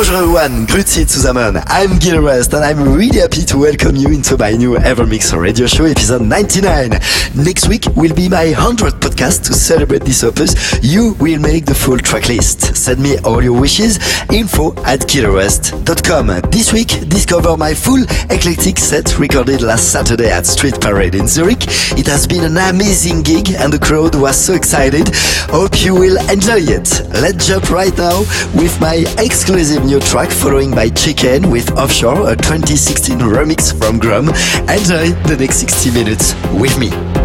Bonjour everyone, grüezi zusammen. I'm Gil Everest and I'm really happy to welcome you into my new Evermix radio show episode 99. Next week will be my 100th podcast to celebrate this opus. You will make the full track list. Send me all your wishes. Info at gileverest.com. This week, discover my full eclectic set recorded last Saturday at Street Parade in Zurich. It has been an amazing gig and the crowd was so excited. Hope you will enjoy it. Let's jump right now with my exclusive new track following by Chicane with Offshore, a 2016 remix from Grum. Enjoy the next 60 minutes with me.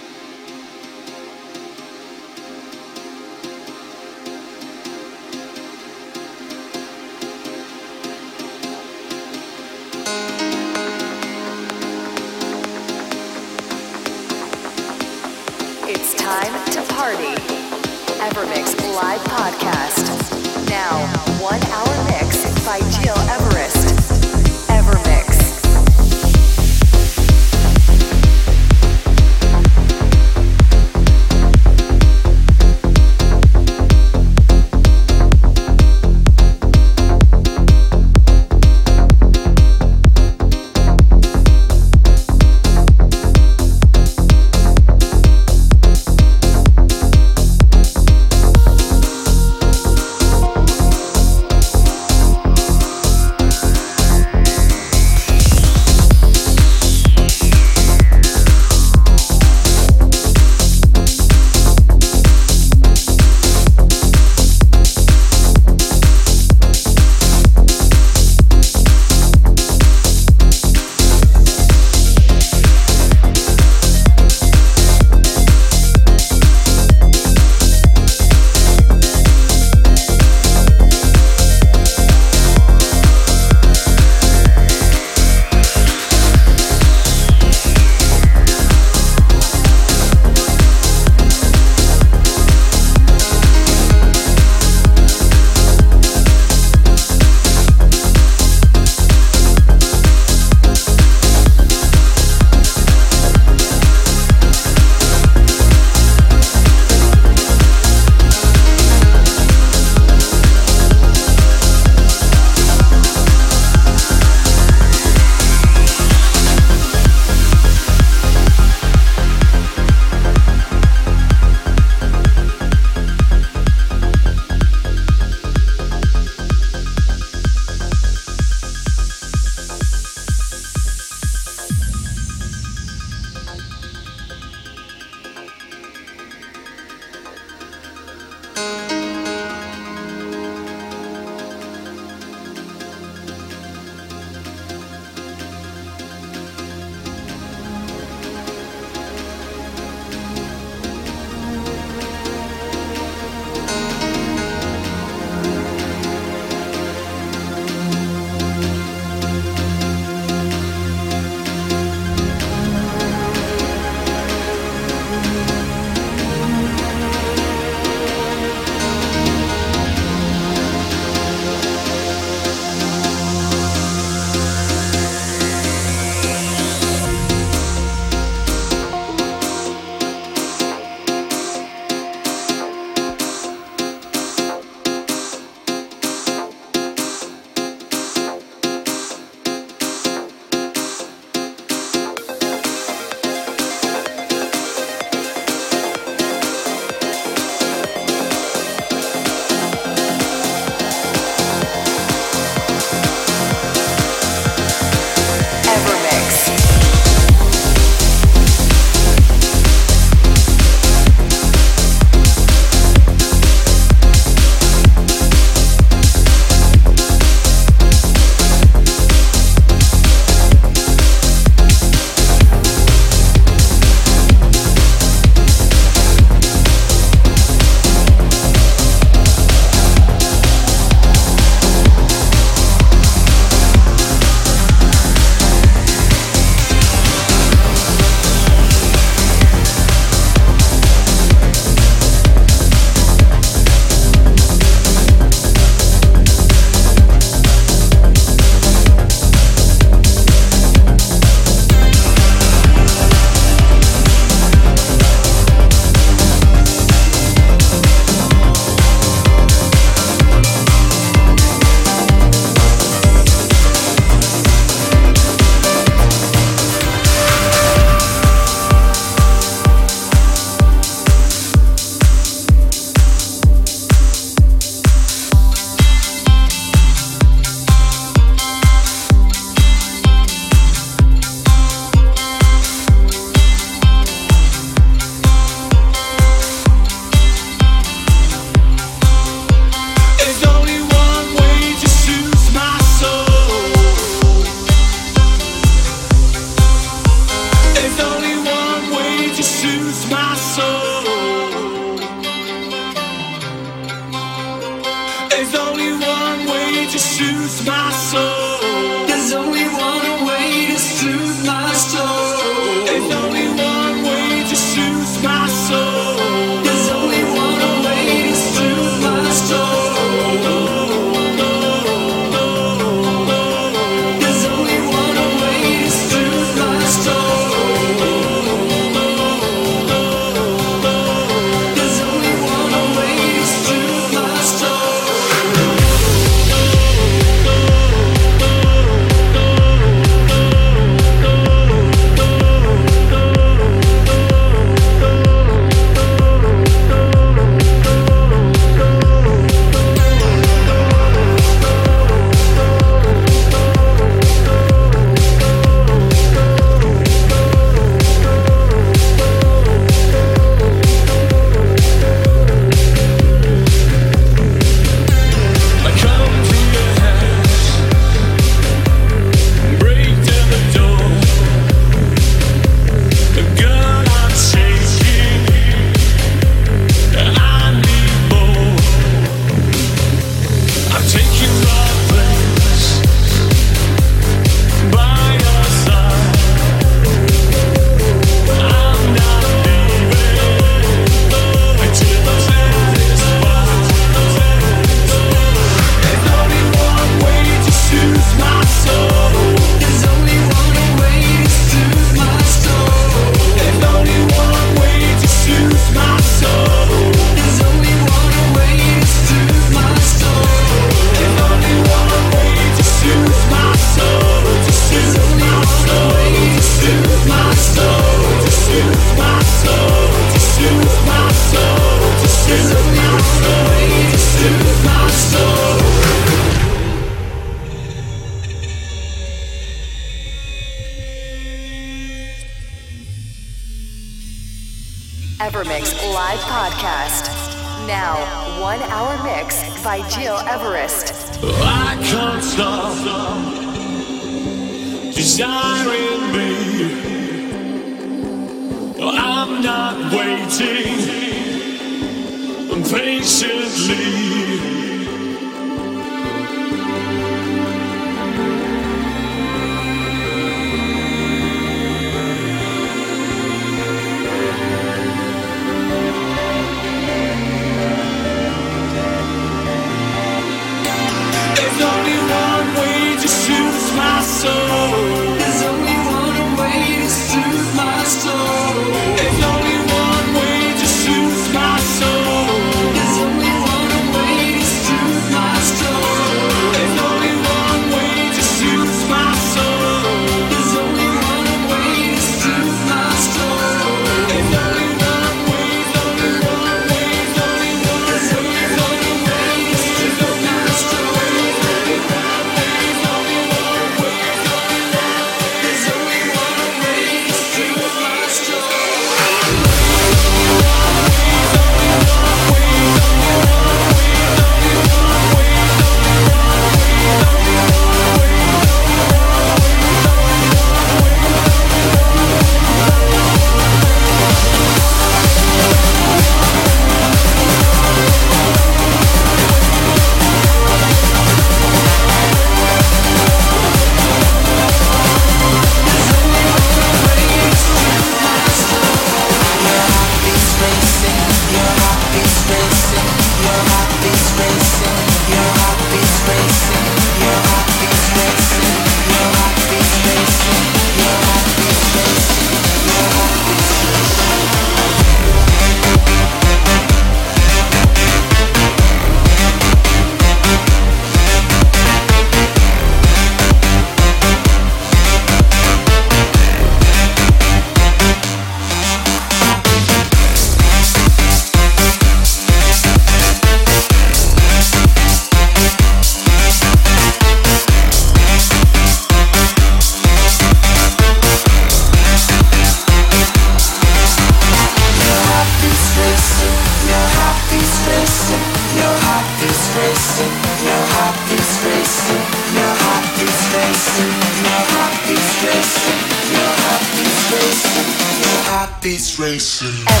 Te va a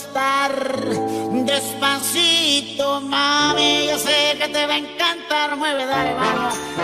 acostar. Despacito, mami, yo sé que te va a encantar. Mueve, dale, vamos.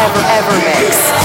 Ever Ever Mix.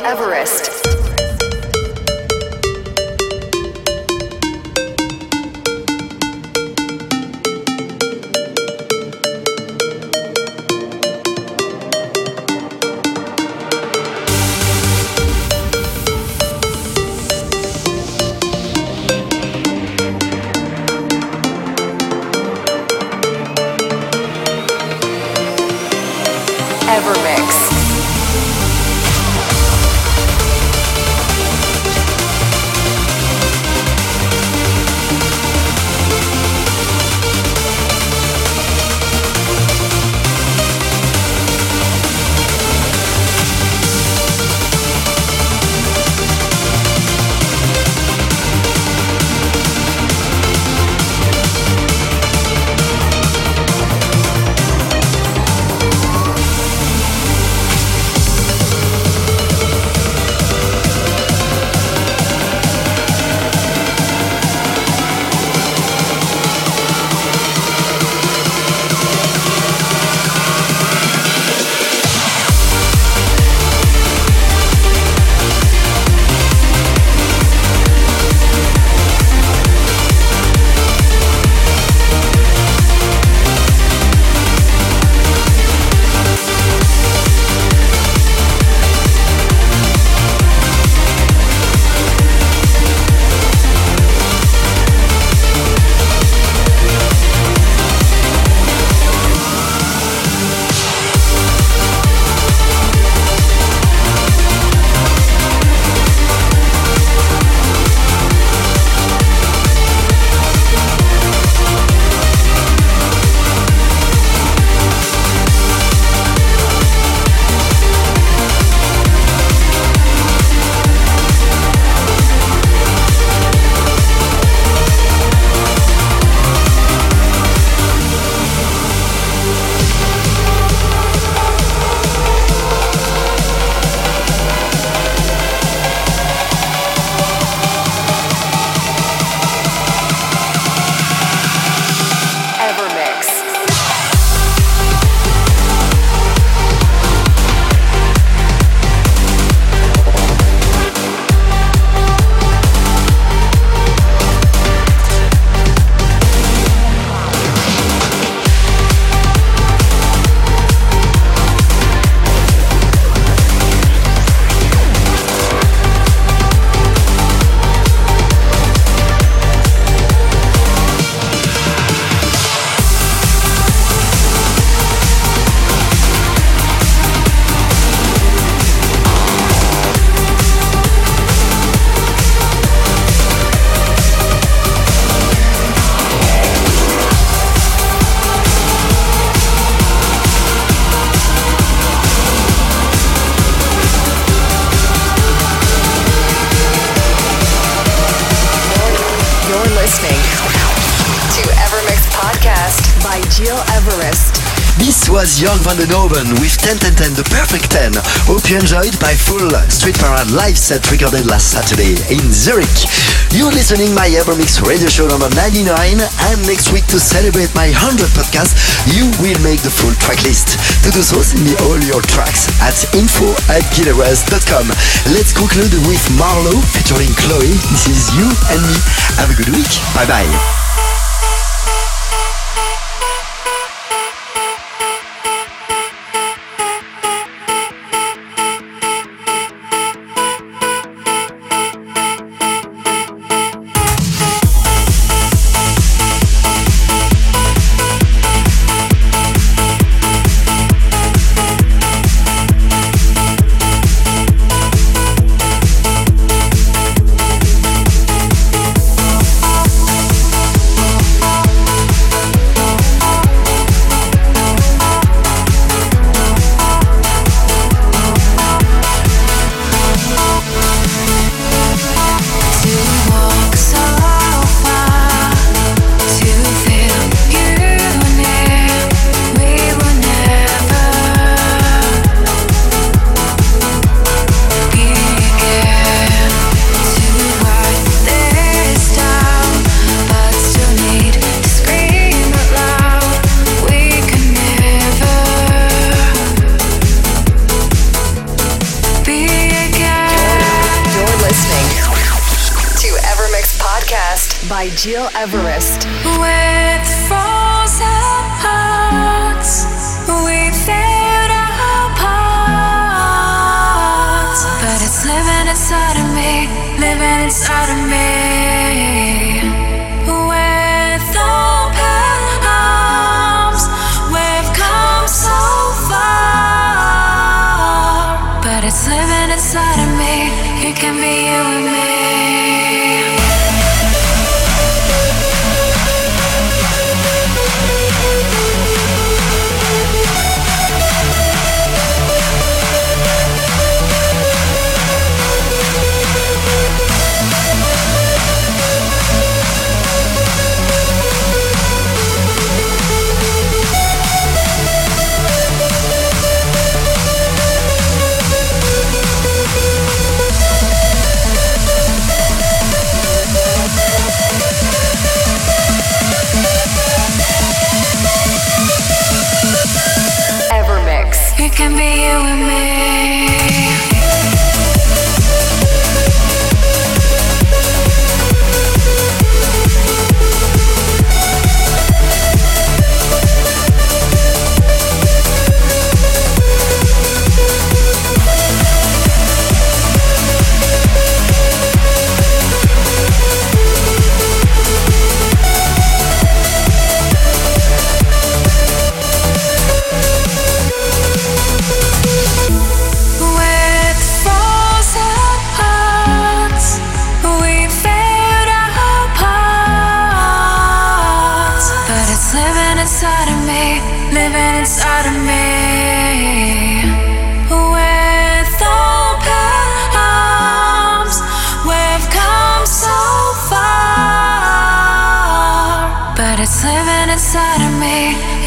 By was Young Van den Hoven with 10 10 10, the perfect 10. Hope you enjoyed my full Street Parade live set recorded last Saturday in Zurich. You're listening my Evermix radio show number 99 and next week to celebrate my 100 podcast, you will make the full track list. To do so, send me all your tracks at info at gileverest.com. Let's conclude with Marlowe featuring Chloe. This is you and me. Have a good week. Bye bye. Gil Everest.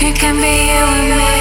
Can be you and me.